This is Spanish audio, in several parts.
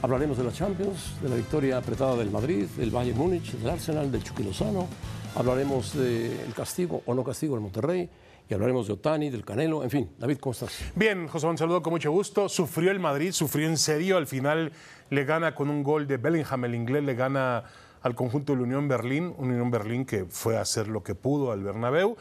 Hablaremos de la Champions, de la victoria apretada del Madrid, del Bayern Múnich, del Arsenal, del Chucky. Hablaremos del castigo o no castigo del Monterrey y hablaremos de Otani, del Canelo, en fin. David, ¿cómo estás? Bien, José, un saludo con mucho gusto. Sufrió el Madrid, sufrió en serio. Al final le gana con un gol de Bellingham, el inglés le gana al conjunto de la Unión Berlín, un Unión Berlín que fue a hacer lo que pudo al Bernabéu.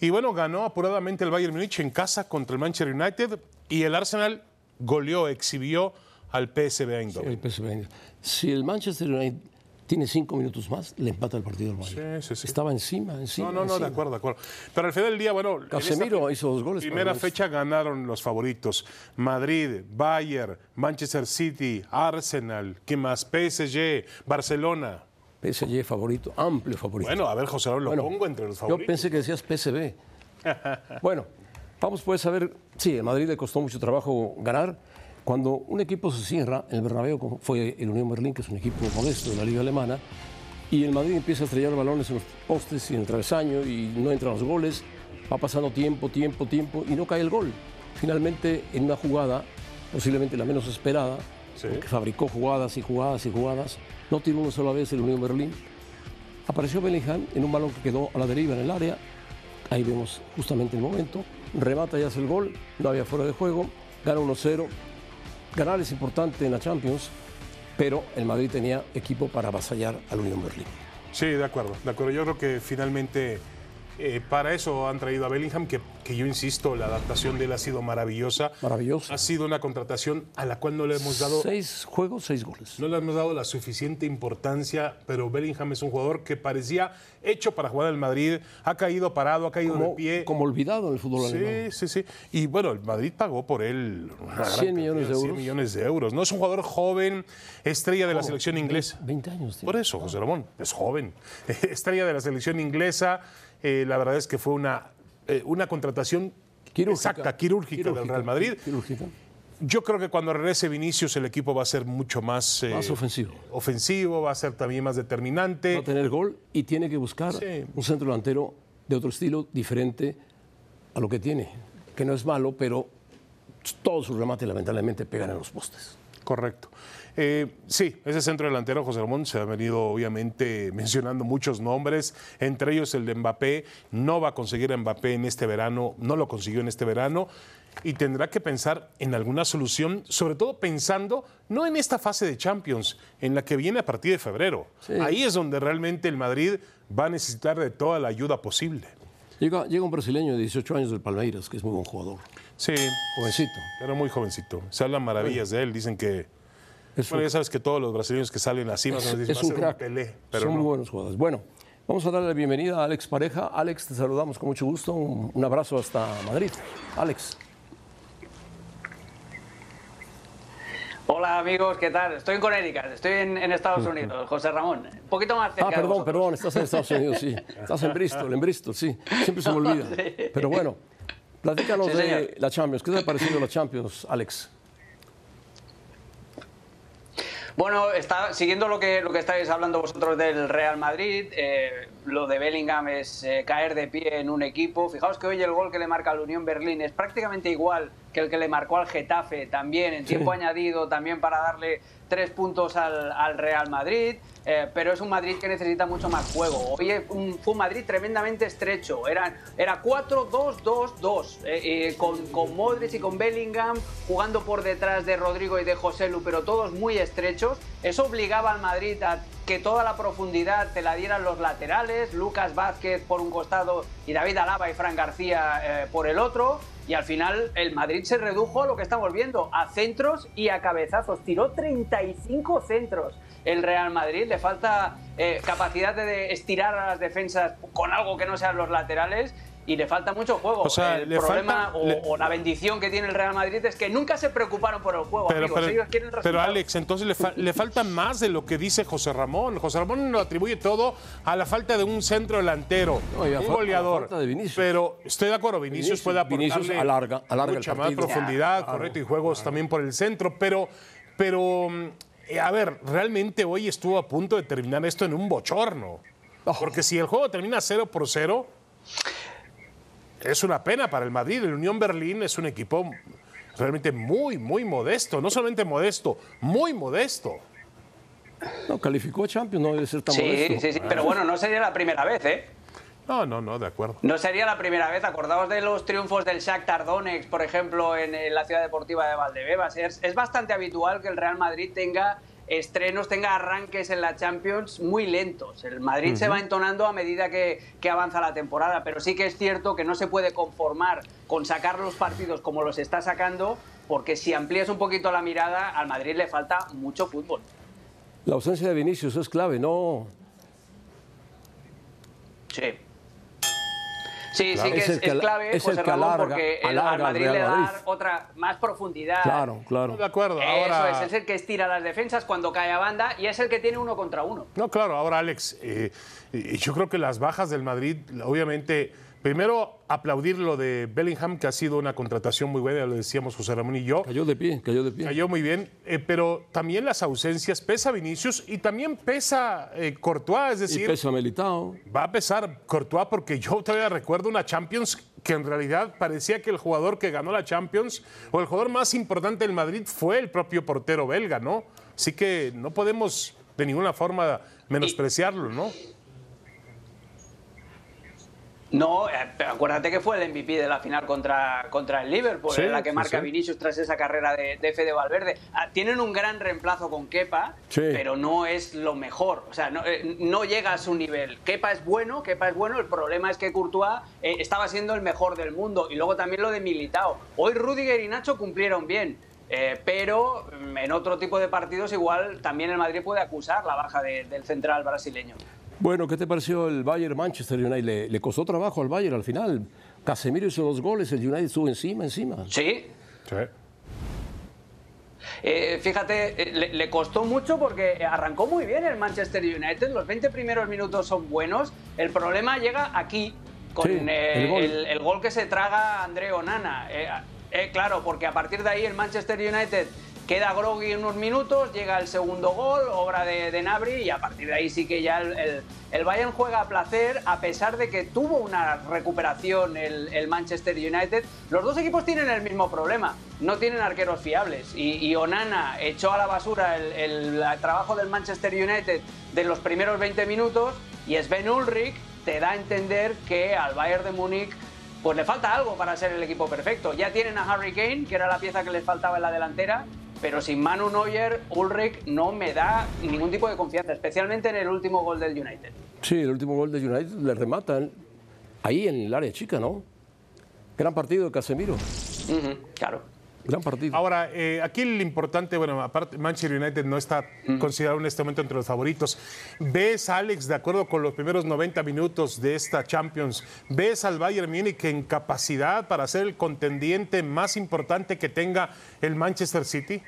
Y bueno, ganó apuradamente el Bayern Múnich en casa contra el Manchester United y el Arsenal goleó, exhibió al PSV Eindhoven. El PSV Eindhoven. Si el Manchester United tiene cinco minutos más, le empata el partido al Bayern. Sí, sí, sí. Estaba encima, encima. No, no, no, de acuerdo, de acuerdo. Pero al final del día, bueno, en Casemiro hizo dos goles. Primera fecha ganaron los favoritos. Madrid, Bayern, Manchester City, Arsenal, ¿qué más? PSG, Barcelona. PSG favorito, amplio favorito. Bueno, a ver, José, lo Bueno, pongo entre los Yo favoritos. pensé que decías PSV. bueno, vamos pues a ver. Sí, a Madrid le costó mucho trabajo ganar. Cuando un equipo se cierra, el Bernabéu fue el Unión Berlín, que es un equipo modesto de la liga alemana, y el Madrid empieza a estrellar balones en los postes y en el travesaño y no entran los goles, va pasando tiempo, tiempo, tiempo y no cae el gol. Finalmente, en una jugada, posiblemente la menos esperada, Sí. porque fabricó jugadas y jugadas y jugadas, no tiró una sola vez el Unión Berlín, Apareció Bellingham en un balón que quedó a la deriva en el área. Ahí vemos justamente el momento. Remata y hace el gol. No había fuera de juego. Gana 1-0. Ganar es importante en la Champions, pero el Madrid tenía equipo para avasallar al Unión Berlín. Sí, de acuerdo, de acuerdo. Yo creo que finalmente eh, para eso han traído a Bellingham, que, que yo insisto, la adaptación de él ha sido maravillosa. Maravillosa. Ha sido una contratación a la cual no le hemos dado Seis juegos, seis goles. No le hemos dado la suficiente importancia, pero Bellingham es un jugador que parecía hecho para jugar al Madrid. Ha caído parado, ha caído de Como, pie. como olvidado en el fútbol alemán. Sí, sí, sí. Y bueno, el Madrid pagó por él una gran 100 millones de cantidad, 100 euros. millones de euros. No es un jugador joven, estrella de la selección inglesa. 20 años. tío. Por eso, José Ramón, es joven. Estrella de la selección inglesa. Eh, la verdad es que fue una, eh, una contratación Quirúrgica. exacta, quirúrgica, del Real Madrid. Quirúrgica. Yo creo que cuando regrese Vinicius el equipo va a ser mucho más, eh, Más ofensivo. ofensivo, va a ser también más determinante. Va a tener gol y tiene que buscar Sí. un centro delantero de otro estilo diferente a lo que tiene, que no es malo, pero todos sus remates lamentablemente pegan en los postes. Correcto. Eh, sí, ese centro delantero, José Ramón, se ha venido obviamente mencionando muchos nombres, entre ellos el de Mbappé. No va a conseguir a Mbappé en este verano, no lo consiguió en este verano y tendrá que pensar en alguna solución, sobre todo pensando no en esta fase de Champions, en la que viene a partir de febrero. Ahí es donde realmente el Madrid va a necesitar de toda la ayuda posible. Llega, llega un brasileño de 18 años del Palmeiras, que es muy buen jugador, Sí, jovencito. pero muy jovencito. Se hablan maravillas de él, dicen que... Es Bueno, un, ya sabes que todos los brasileños que salen así o menos dicen, es "Va a un ser crack. Pelé", pero Son no. muy buenos jugadores. Bueno, vamos a darle la bienvenida a Alex Pareja. Alex, te saludamos con mucho gusto. Un, un abrazo hasta Madrid. Alex. Hola amigos, ¿qué tal? Estoy en Connecticut, estoy en, en Estados Unidos, José Ramón. Un poquito más cerca Ah, de perdón, vosotros. perdón, estás en Estados Unidos, sí. Estás en Bristol, en Bristol, sí. Siempre se me olvida. Pero bueno, platícanos Sí, de señor. la Champions. ¿Qué te ha parecido la Champions, Alex? Bueno, está, siguiendo lo que, lo que estáis hablando vosotros del Real Madrid, eh, lo de Bellingham es eh, caer de pie en un equipo. Fijaos que hoy el gol que le marca al Unión Berlín es prácticamente igual que el que le marcó al Getafe también, en tiempo añadido, también para darle tres puntos al, al Real Madrid. Eh, pero es un Madrid que necesita mucho más juego. Hoy fue un Madrid tremendamente estrecho. Era, era 4-2-2-2, eh, eh, con, con Modric y con Bellingham jugando por detrás de Rodrigo y de José Lu, pero todos muy estrechos. Eso obligaba al Madrid a que toda la profundidad te la dieran los laterales, Lucas Vázquez por un costado y David Alaba y Fran García eh, por el otro. Y al final el Madrid se redujo a lo que estamos viendo, a centros y a cabezazos. Tiró 35 centros el Real Madrid, le falta eh, capacidad de estirar a las defensas con algo que no sean los laterales y le falta mucho juego. O sea, el le problema falta- o, le- o la bendición que tiene el Real Madrid es que nunca se preocuparon por el juego, Pero, amigos. pero- Ellos quieren pero. Alex, entonces le, fa- le falta más de lo que dice José Ramón. José Ramón lo atribuye todo a la falta de un centro delantero, No, y a un goleador. falta de Vinicius. Pero estoy de acuerdo, Vinicius, Vinicius- puede aportarle Vinicius alarga- alarga el mucha más partido. profundidad, Claro, correcto, y juegos también por el centro. Pero, pero mm, a ver, realmente hoy estuvo a punto de terminar esto en un bochorno. Oh. Porque si el juego termina 0 por 0, es una pena para el Madrid. El Unión Berlín es un equipo realmente muy, muy modesto. No solamente modesto, muy modesto. No, calificó a Champions, no debe ser tan Sí, modesto. sí, sí, pero bueno, no sería la primera vez, ¿eh? No, no, no, de acuerdo. No sería la primera vez. Acordaos de los triunfos del Shakhtar Donetsk, por ejemplo, en, en la ciudad deportiva de Valdebebas. Es, es bastante habitual que el Real Madrid tenga estrenos, tenga arranques en la Champions muy lentos. El Madrid se va entonando a medida que, que avanza la temporada, pero sí que es cierto que no se puede conformar con sacar los partidos como los está sacando, porque si amplías un poquito la mirada, al Madrid le falta mucho fútbol. La ausencia de Vinicius es clave, ¿no? Sí. Sí, sí que Es es, el que es clave, es el José que Ramón, alarga- porque el, alarga al Madrid Real le da Madrid. otra más profundidad. Claro, claro. De acuerdo. Eso Ahora, es, es el que estira las defensas cuando cae a banda y es el que tiene uno contra uno. No, claro, ahora Alex, eh, yo creo que las bajas del Madrid, obviamente, primero aplaudir lo de Bellingham, que ha sido una contratación muy buena, lo decíamos José Ramón y yo. Cayó de pie, cayó de pie. Cayó muy bien, eh, pero también las ausencias, pesa Vinicius y también pesa eh, Courtois, es y decir, pesa Militao. va a pesar Courtois porque yo todavía recuerdo una Champions que en realidad parecía que el jugador que ganó la Champions o el jugador más importante del Madrid fue el propio portero belga, ¿no? Así que no podemos de ninguna forma menospreciarlo, ¿no? No, eh, acuérdate que fue el MVP de la final contra, contra el Liverpool, Sí, en la que marca sí. Vinicius tras esa carrera de, de Fede Valverde. Ah, tienen un gran reemplazo con Kepa, Sí. pero no es lo mejor. O sea, no, eh, no llega a su nivel. Kepa es bueno, Kepa es bueno. El problema es que Courtois eh, estaba siendo el mejor del mundo. Y luego también lo de Militao. Hoy Rudiger y Nacho cumplieron bien. eh, pero mm, en otro tipo de partidos igual también el Madrid puede acusar la baja de- del central brasileño. Bueno, ¿qué te pareció el Bayern Manchester United? Le, le costó trabajo al Bayern al final. Casemiro hizo dos goles, el United estuvo encima, encima. Sí, Sí. Eh, fíjate, eh, le, le costó mucho porque arrancó muy bien el Manchester United. Los 20 primeros minutos son buenos. El problema llega aquí, con Sí, eh, el gol. el, el gol que se traga André Onana. Eh, eh, claro, porque a partir de ahí el Manchester United queda groggy unos minutos, llega el segundo gol, obra de, de Nabri, y a partir de ahí sí que ya el, el- el Bayern juega a placer, a pesar de que tuvo una recuperación el, el Manchester United. Los dos equipos tienen el mismo problema, no tienen arqueros fiables, y, y Onana echó a la basura el trabajo del Manchester United de los primeros 20 minutos, y Sven Ulrich te da a entender que al Bayern de Múnich pues le falta algo para ser el equipo perfecto. Ya tienen a Harry Kane, que era la pieza que les faltaba en la delantera, pero sin Manu Neuer, Ulrich no me da ningún tipo de confianza, especialmente en el último gol del United. Sí, el último gol de United le rematan ahí en el área chica, ¿no? Gran partido de Casemiro, claro. Gran partido. Ahora, eh, aquí lo importante, bueno, aparte, Manchester United no está considerado en este momento entre los favoritos. ¿Ves, Alex, de acuerdo con los primeros 90 minutos de esta Champions, ves al Bayern Múnich en capacidad para ser el contendiente más importante que tenga el Manchester City?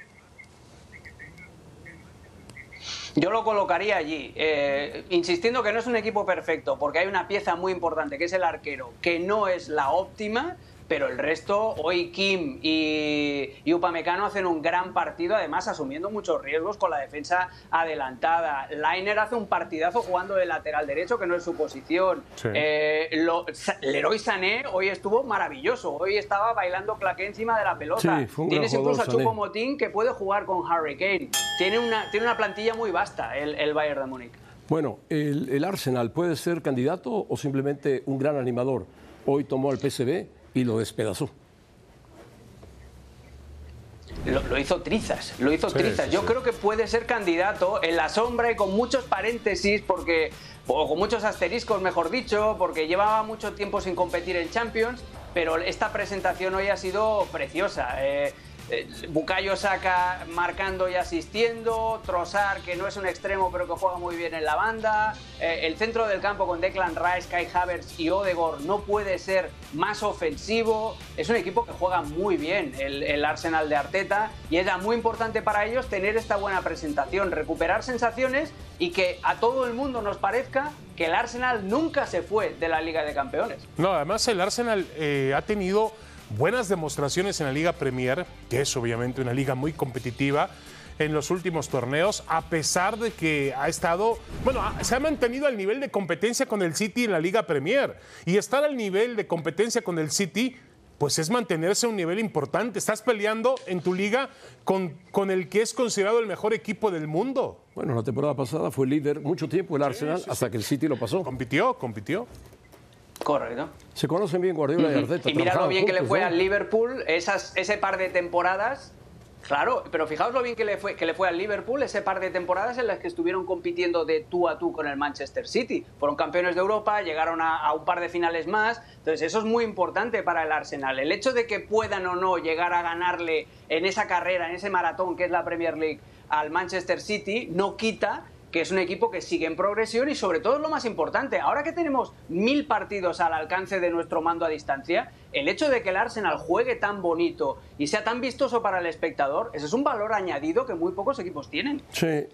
Yo lo colocaría allí, eh, insistiendo que no es un equipo perfecto, porque hay una pieza muy importante, que es el arquero, que no es la óptima, pero el resto, hoy Kim y, y Upamecano hacen un gran partido, además asumiendo muchos riesgos con la defensa adelantada. Lainer hace un partidazo jugando de lateral derecho, que no es su posición. Sí. Eh, lo- Leroy Sané hoy estuvo maravilloso, hoy estaba bailando claqué encima de la pelota. Sí, Tienes jugador, incluso a. Chupo Motín que puede jugar con Harry Kane. Tiene una, tiene una plantilla muy vasta el, el Bayern de Múnich. Bueno, el, el Arsenal puede ser candidato o simplemente un gran animador. Hoy tomó al PSV y lo despedazó. Lo, lo hizo trizas, lo hizo Sí, trizas. sí, Yo sí. creo que puede ser candidato en la sombra y con muchos paréntesis, porque o con muchos asteriscos, mejor dicho, porque llevaba mucho tiempo sin competir en Champions. pero esta presentación hoy ha sido preciosa. Eh, eh, Bukayo Saka marcando y asistiendo, Trossard que no es un extremo pero que juega muy bien en la banda, eh, el centro del campo con Declan Rice, Kai Havertz y Odegaard no puede ser más ofensivo, es un equipo que juega muy bien el, el Arsenal de Arteta y era muy importante para ellos tener esta buena presentación, recuperar sensaciones y que a todo el mundo nos parezca que el Arsenal nunca se fue de la Liga de Campeones. No, además el Arsenal eh, ha tenido buenas demostraciones en la Liga Premier, que es obviamente una liga muy competitiva en los últimos torneos, a pesar de que ha estado, bueno, se ha mantenido al nivel de competencia con el City en la Liga Premier. Y estar al nivel de competencia con el City, pues es mantenerse a un nivel importante. Estás peleando en tu liga con, con el que es considerado el mejor equipo del mundo. Bueno, la temporada pasada fue líder mucho tiempo el Arsenal hasta que el City lo pasó. Compitió, compitió. Correcto. Se conocen bien Guardiola y Arteta. Y mira lo bien que le fue ¿no? al Liverpool esas, ese par de temporadas. Claro, pero fijaos lo bien que le, fue, que le fue al Liverpool ese par de temporadas en las que estuvieron compitiendo de tú a tú con el Manchester City. Fueron campeones de Europa, llegaron a, a un par de finales más. Entonces, eso es muy importante para el Arsenal. El hecho de que puedan o no llegar a ganarle en esa carrera, en ese maratón que es la Premier League al Manchester City, no quita que es un equipo que sigue en progresión y sobre todo es lo más importante, ahora que tenemos mil partidos al alcance de nuestro mando a distancia, el hecho de que el Arsenal juegue tan bonito y sea tan vistoso para el espectador, ese es un valor añadido que muy pocos equipos tienen. Sí.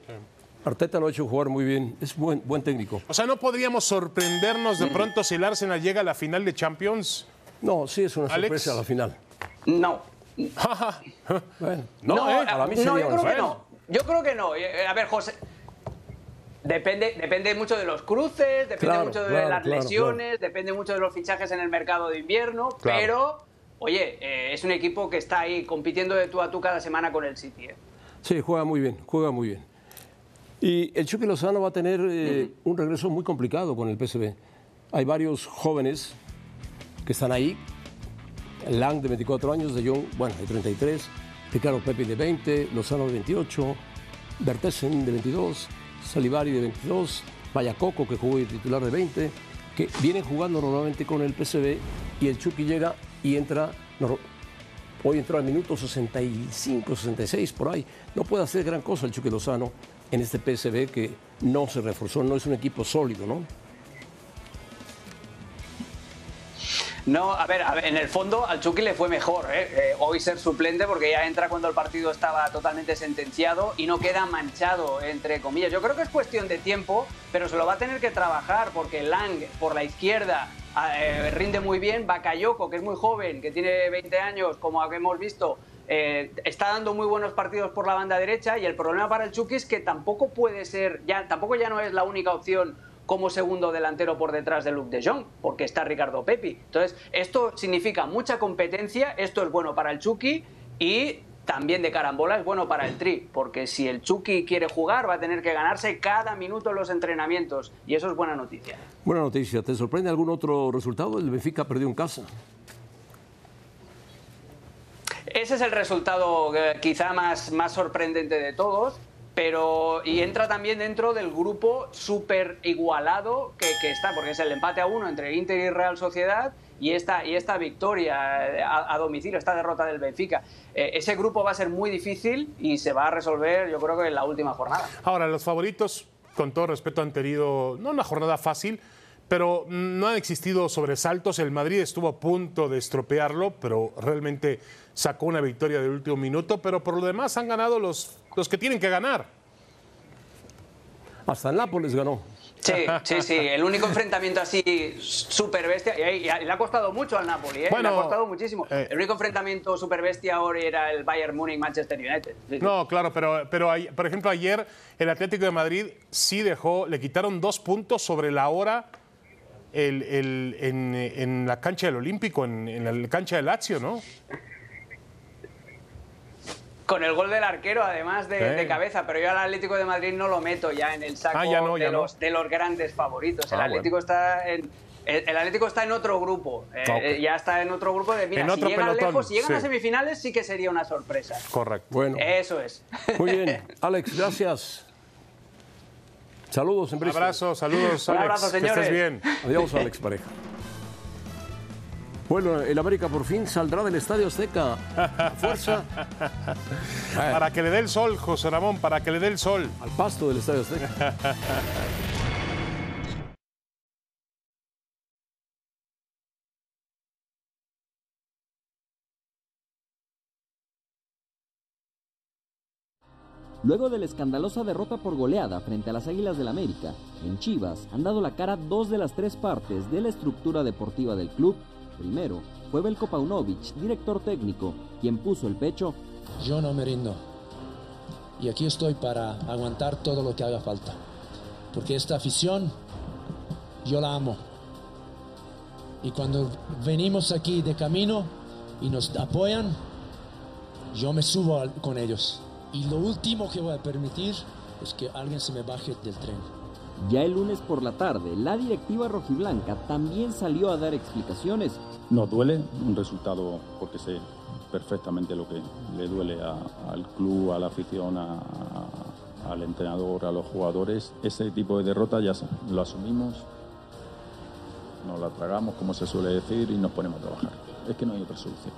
Arteta lo ha hecho jugar muy bien. Es buen, buen técnico. O sea, ¿no podríamos sorprendernos de pronto si el Arsenal llega a la final de Champions? No, sí es una Alex. sorpresa a la final. No. Bueno, No, ¿eh? para mí no, yo creo que no. Yo creo que no. A ver, José. Depende, depende mucho de los cruces, depende Claro, mucho de claro, las claro, lesiones, depende mucho de los fichajes en el mercado de invierno, pero, oye, eh, es un equipo que está ahí compitiendo de tú a tú cada semana con el City. ¿eh? Sí, juega muy bien, juega muy bien. Y el Chucky Lozano va a tener eh, un regreso muy complicado con el PSV. Hay varios jóvenes que están ahí. Lang de 24 años, De Jong, bueno, de 33, Ricardo Pepe de 20, Lozano de 28, Bertesen de 22, Salivari de 22, Vallacoco que jugó de titular de 20, que vienen jugando normalmente con el PSV y el Chucky llega y entra Hoy entró al minuto 65, 66, por ahí. No puede hacer gran cosa el Chucky Lozano en este PSV que no se reforzó, no es un equipo sólido, ¿no? No, a ver, a ver, en el fondo al Chucky le fue mejor ¿eh? Eh, hoy ser suplente porque ya entra cuando el partido estaba totalmente sentenciado y no queda manchado, entre comillas. Yo creo que es cuestión de tiempo, pero se lo va a tener que trabajar porque Lang por la izquierda eh, rinde muy bien, Bakayoko, que es muy joven, que tiene 20 años, como hemos visto, eh, está dando muy buenos partidos por la banda derecha y el problema para el Chucky es que tampoco puede ser, ya, tampoco ya no es la única opción como segundo delantero por detrás de Luke de Jong, porque está Ricardo Pepi. Entonces, esto significa mucha competencia, esto es bueno para el Chucky y también de carambola es bueno para el Tri, porque si el Chucky quiere jugar va a tener que ganarse cada minuto en los entrenamientos y eso es buena noticia. Buena noticia. ¿Te sorprende algún otro resultado? El Benfica perdió en casa. Ese es el resultado eh, quizá más, más sorprendente de todos, pero y entra también dentro del grupo súper igualado que, que está, porque es el empate a uno entre Inter y Real Sociedad y esta, y esta victoria eh, a, a domicilio, esta derrota del Benfica. Eh, ese grupo va a ser muy difícil y se va a resolver yo creo que en la última jornada. Ahora, los favoritos, con todo respeto, han tenido no una jornada fácil, pero no han existido sobresaltos. El Madrid estuvo a punto de estropearlo, pero realmente sacó una victoria del último minuto. Pero por lo demás han ganado los, los que tienen que ganar. Hasta el Nápoles ganó. Sí, sí, sí. El único enfrentamiento así super bestia. Y, y- y le ha costado mucho al Napoli, ¿eh? Bueno, le ha costado muchísimo. eh, el único enfrentamiento super bestia ahora era el Bayern Múnich-Manchester United. Sí, sí. No, claro, pero, pero ay- por ejemplo ayer el Atlético de Madrid sí dejó, le quitaron dos puntos sobre la hora el- el- en, en la cancha del Olímpico, en, en la cancha del Lazio, ¿no? Con el gol del arquero, además de, Sí. de cabeza, pero yo al Atlético de Madrid no lo meto ya en el saco Ah, ya no, ya de, no. los, de los grandes favoritos. El Ah, Atlético está en. El, el Atlético está en otro grupo, eh, Ok. eh, ya está en otro grupo de mira, En si otro llegan pelotón, lejos, si llegan sí. a semifinales sí que sería una sorpresa. Correcto. Bueno, Eso es. muy bien. Alex, gracias. Saludos en Bristol. Abrazo, saludos, Un Alex. abrazo, Que estés señores. bien. Adiós, Alex Pareja. Bueno, el América por fin saldrá del Estadio Azteca. Fuerza. Para que le dé el sol, José Ramón, para que le dé el sol. Al pasto del Estadio Azteca. Luego de la escandalosa derrota por goleada frente a las Águilas del América, en Chivas han dado la cara dos de las tres partes de la estructura deportiva del club. Primero fue Belko Paunovic, director técnico, quien puso el pecho. Yo no me rindo. Y aquí estoy para aguantar todo lo que haga falta. Porque esta afición, yo la amo. Y cuando venimos aquí de camino y nos apoyan, yo me subo con ellos. Y lo último que voy a permitir es que alguien se me baje del tren. Ya el lunes por la tarde, la directiva rojiblanca también salió a dar explicaciones. Nos duele un resultado porque sé perfectamente lo que le duele al club, a la afición, al entrenador, a los jugadores. Ese tipo de derrota ya lo asumimos, nos la tragamos, como se suele decir, y nos ponemos a trabajar. Es que no hay otra solución.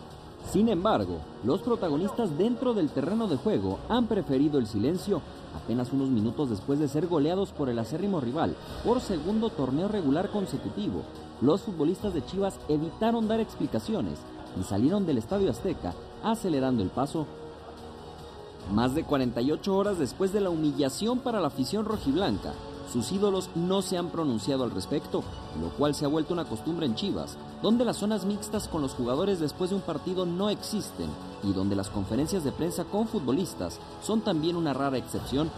Sin embargo, los protagonistas dentro del terreno de juego han preferido el silencio apenas unos minutos después de ser goleados por el acérrimo rival por segundo torneo regular consecutivo. Los futbolistas de Chivas evitaron dar explicaciones y salieron del Estadio Azteca acelerando el paso. Más de 48 horas después de la humillación para la afición rojiblanca, sus ídolos no se han pronunciado al respecto, lo cual se ha vuelto una costumbre en Chivas, donde las zonas mixtas con los jugadores después de un partido no existen y donde las conferencias de prensa con futbolistas son también una rara excepción.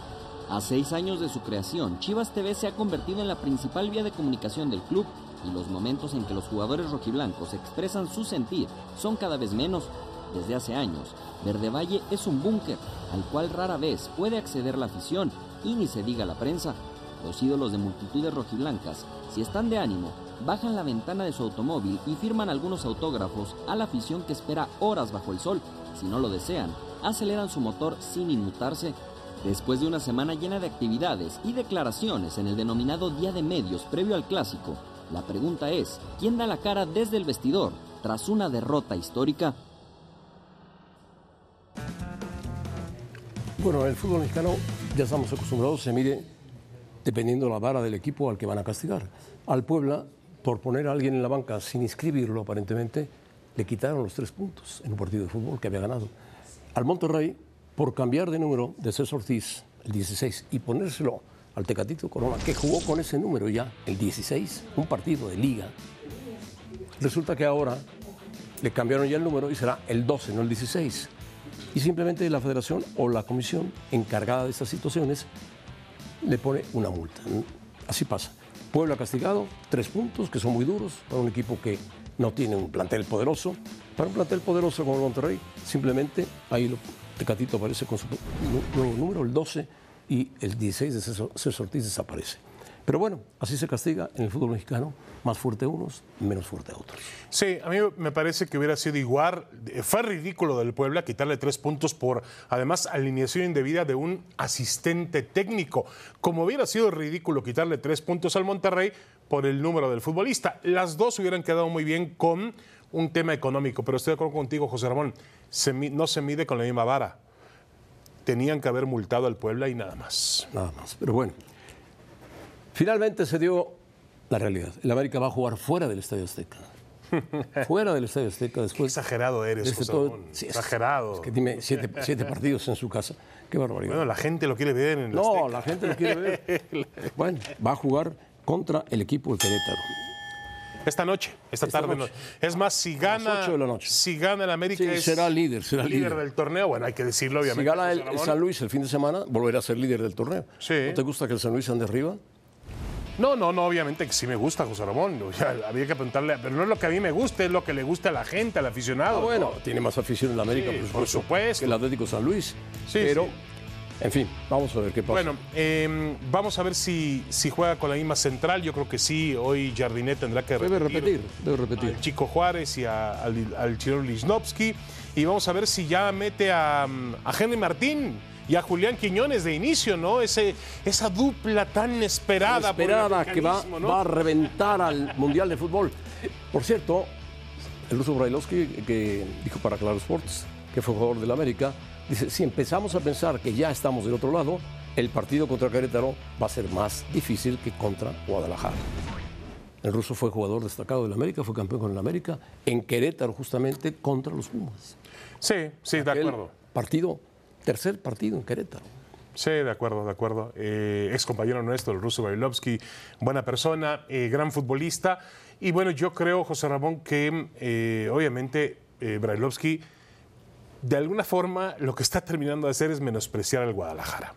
A seis años de su creación, Chivas TV se ha convertido en la principal vía de comunicación del club y los momentos en que los jugadores rojiblancos expresan su sentir son cada vez menos. Desde hace años, Verde Valle es un búnker al cual rara vez puede acceder la afición y ni se diga la prensa. Los ídolos de multitudes rojiblancas, si están de ánimo, bajan la ventana de su automóvil y firman algunos autógrafos a la afición que espera horas bajo el sol. Si no lo desean, aceleran su motor sin inmutarse. Después de una semana llena de actividades y declaraciones en el denominado Día de Medios previo al clásico, la pregunta es, ¿quién da la cara desde el vestidor tras una derrota histórica? Bueno, el fútbol mexicano, ya estamos acostumbrados, se mide dependiendo la vara del equipo al que van a castigar. Al Puebla, por poner a alguien en la banca sin inscribirlo aparentemente, le quitaron los tres puntos en un partido de fútbol que había ganado. Al Monterrey, por cambiar de número de César Ortiz, el 16, y ponérselo al Tecatito Corona, que jugó con ese número ya, el 16, un partido de liga. Resulta que ahora le cambiaron ya el número y será el 12, no el 16. Y simplemente la federación o la comisión encargada de estas situaciones le pone una multa. Así pasa. Puebla castigado, tres puntos, que son muy duros para un equipo que no tiene un plantel poderoso. Para un plantel poderoso como el Monterrey, simplemente ahí lo, aparece con su nuevo número, el 12, y el 16 de César Ortiz desaparece. Pero bueno, así se castiga en el fútbol mexicano, más fuerte unos, menos fuerte otros. Sí, a mí me parece que hubiera sido igual. Fue ridículo del Puebla quitarle tres puntos por, además, alineación indebida de un asistente técnico. Como hubiera sido ridículo quitarle tres puntos al Monterrey por el número del futbolista. Las dos hubieran quedado muy bien con un tema económico, pero estoy de acuerdo contigo, José Ramón, no se mide con la misma vara. Tenían que haber multado al Puebla y nada más. Nada más, pero bueno. Finalmente se dio la realidad. El América va a jugar fuera del Estadio Azteca. fuera del Estadio Azteca después. Qué exagerado eres, José todo, Exagerado. Es que dime, siete, siete, partidos en su casa. Qué barbaridad. Bueno, la gente lo quiere ver en el No, la gente lo quiere ver. bueno, va a jugar contra el equipo de Querétaro. Esta noche, esta, tarde. Noche. Es más, si gana, de la noche. si gana el América, sí, será líder, será líder, del torneo. Bueno, hay que decirlo, obviamente. Si gana el, San Luis el fin de semana, volverá a ser líder del torneo. Sí. ¿No te gusta que el San Luis ande arriba? No, no, no, obviamente que sí me gusta José Ramón. O sea, había que preguntarle, pero no es lo que a mí me gusta, es lo que le gusta a la gente, al aficionado. Ah, bueno, tiene más afición en la América, sí, por, supuesto, que el Atlético San Luis. Sí, pero, sí. en fin, vamos a ver qué pasa. Bueno, eh, vamos a ver si, si juega con la misma central. Yo creo que sí, hoy Jardinet tendrá que repetir. Debe repetir, debe repetir. Al Chico Juárez y a, al, al Lisnowski. Y vamos a ver si ya mete a, a Henry Martín y a Julián Quiñones de inicio, ¿no? Ese, esa dupla tan esperada. Esperada que va, ¿no? va, a reventar al Mundial de Fútbol. Por cierto, el ruso Brailovsky, que dijo para Claro Sports, que fue jugador del América, dice, si empezamos a pensar que ya estamos del otro lado, el partido contra Querétaro va a ser más difícil que contra Guadalajara. El ruso fue jugador destacado del América, fue campeón con el América, en Querétaro justamente contra los Pumas. Sí, sí, de acuerdo. Partido, tercer partido en Querétaro. Sí, de acuerdo, de acuerdo. Eh, ex compañero nuestro, el ruso Bailovsky, buena persona, eh, gran futbolista. Y bueno, yo creo, José Ramón, que eh, obviamente eh, Brailovsky, de alguna forma, lo que está terminando de hacer es menospreciar al Guadalajara.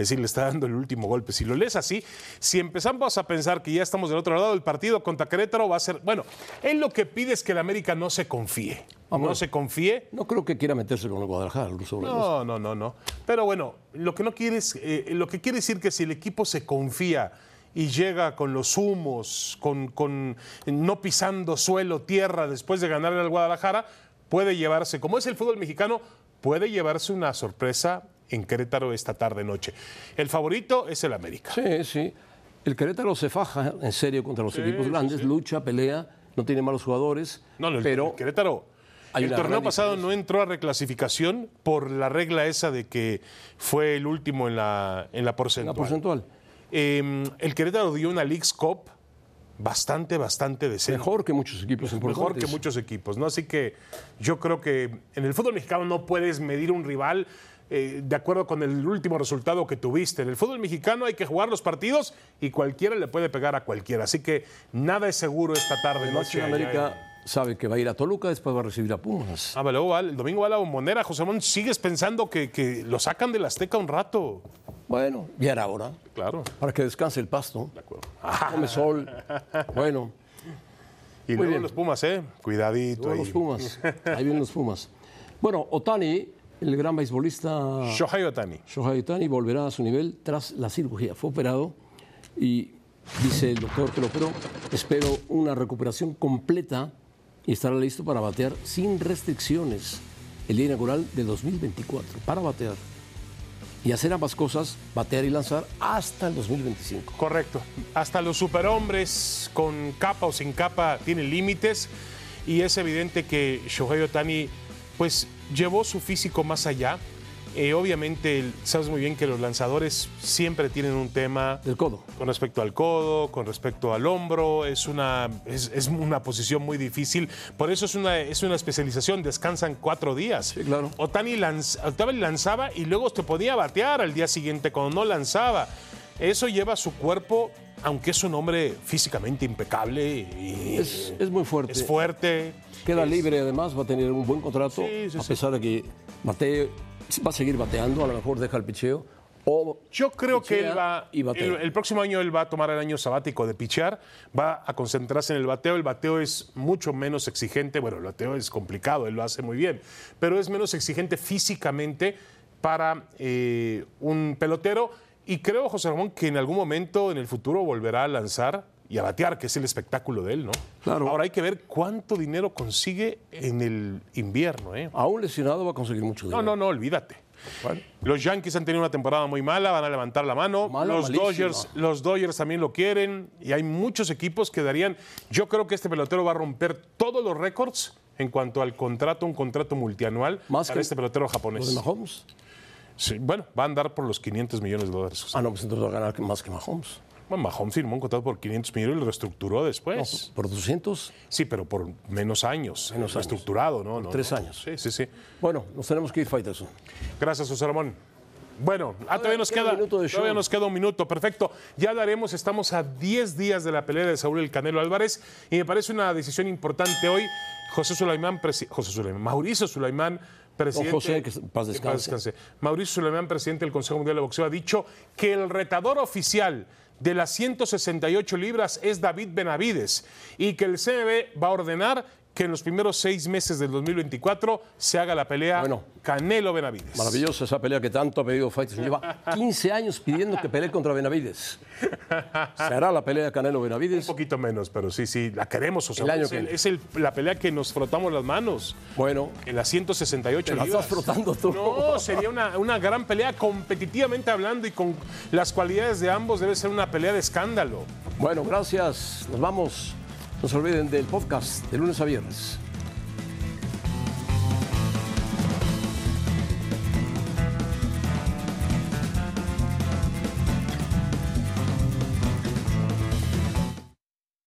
Es decir, le está dando el último golpe. Si lo lees así, si empezamos a pensar que ya estamos del otro lado del partido contra Querétaro, va a ser. Bueno, él lo que pide es que el América no se confíe. No se confíe. No creo que quiera meterse con el Guadalajara, el ruso Brailovsky. No, no, no, no. Pero bueno, lo que no quiere es, eh, lo que quiere decir que si el equipo se confía y llega con los humos, con, con no pisando suelo, tierra, después de ganar al Guadalajara, puede llevarse, como es el fútbol mexicano, puede llevarse una sorpresa en Querétaro esta tarde noche. El favorito es el América. Sí, sí. El Querétaro se faja en serio contra los equipos grandes, sí. lucha, pelea, no tiene malos jugadores. No, no, pero el Querétaro. El torneo pasado diferencia. no entró a reclasificación por la regla esa de que fue el último en la, en la la porcentual. porcentual. Eh, el Querétaro dio una Leagues Cup bastante, bastante decente. Mejor que muchos equipos Mejor importantes. que muchos equipos, ¿no? Así que yo creo que en el fútbol mexicano no puedes medir un rival eh, de acuerdo con el último resultado que tuviste. En el fútbol mexicano hay que jugar los partidos y cualquiera le puede pegar a cualquiera. Así que nada es seguro esta tarde, noche. América sabe que va a ir a Toluca, después va a recibir a Pumas. Ah, luego va- el domingo va a la bombonera. José Ramón, ¿sigues pensando que, que lo sacan del Azteca un rato? Bueno, ya era hora. Claro. Para que descanse el pasto. De acuerdo. Tome sol. Bueno, Y Muy luego bien. los Pumas, ¿eh? Cuidadito. todos ahí. los Pumas. Ahí vienen los Pumas. Bueno, Otani, el gran beisbolista Shohei Otani. Shohei Otani volverá a su nivel tras la cirugía. Fue operado y dice el doctor que lo operó, espero una recuperación completa y estará listo para batear sin restricciones el día inaugural de 2024. Para batear y hacer ambas cosas, batear y lanzar hasta el 2025. Correcto. Hasta los superhombres con capa o sin capa tienen límites y es evidente que Shohei Otani pues llevó su físico más allá. Eh, obviamente sabes muy bien que los lanzadores siempre tienen un tema Del codo. con respecto al codo, con respecto al hombro, es una, es, es una posición muy difícil. Por eso es una, es una especialización, descansan cuatro días. Sí, claro. Otani, lanz- Otani lanzaba y luego te podía batear al día siguiente cuando no lanzaba. Eso lleva a su cuerpo, aunque es un hombre físicamente impecable y Es, es muy fuerte. es fuerte. Queda es- libre además, va a tener un buen contrato, Sí, sí, a pesar de que batee, va a seguir bateando, a lo mejor deja el picheo. O Yo creo que él va, y el, el próximo año él va a tomar el año sabático de pichear, va a concentrarse en el bateo. El bateo es mucho menos exigente, bueno, el bateo es complicado, él lo hace muy bien, pero es menos exigente físicamente para eh, un pelotero. Y creo, José Ramón, que en algún momento en el futuro volverá a lanzar y a batear, que es el espectáculo de él, ¿no? Claro. Ahora hay que ver cuánto dinero consigue en el invierno, ¿eh? aún lesionado va a conseguir mucho No, dinero. no, no, olvídate. Bueno, Los Yankees han tenido una temporada muy mala, van a levantar la mano. Mala, los. Dodgers, los Dodgers también lo quieren y hay muchos equipos que darían. Yo creo que este pelotero va a romper todos los récords en cuanto al contrato, un contrato multianual Más para que este pelotero ¿Los de japonés. Mahomes? Sí, bueno, va a andar por los 500 millones de dólares. Ah, no, pues entonces va a ganar más que Mahomes. Bueno, Mahomes firmó un contrato por 500 millones y lo reestructuró No, después. por 200. Sí, pero por menos años. Menos años. reestructurado, ¿no? no tres no. años. Sí, sí, sí. Bueno, nos tenemos que ir, Faitelson. Gracias, José Ramón. Bueno, ah, todavía nos queda todavía nos queda un minuto, perfecto. Ya daremos, estamos a 10 días de la pelea de Saúl El Canelo Álvarez y me parece una decisión importante hoy. José Sulaimán, José Sulaimán, Mauricio Sulaimán, presidente. José, que paz descanse. Mauricio Sulaimán, presidente del Consejo Mundial de Boxeo, ha dicho que el retador oficial de las 168 libras es David Benavides y que el CMB va a ordenar que en los primeros seis meses del 2024 se haga la pelea Bueno. Canelo Benavides. Maravillosa esa pelea que tanto ha pedido Faitelson. Lleva 15 años pidiendo que pelee contra Benavides. Se hará la pelea Canelo Benavides. Un poquito menos, pero sí, sí, la queremos. O sea, El año es, que el- es el- la pelea que nos frotamos las manos. Bueno, En las 168 Te la estás frotando tú. No, sería una, una gran pelea competitivamente hablando y con las cualidades de ambos debe ser una pelea de escándalo. bueno, gracias. Nos vamos. No se olviden del podcast de lunes a viernes.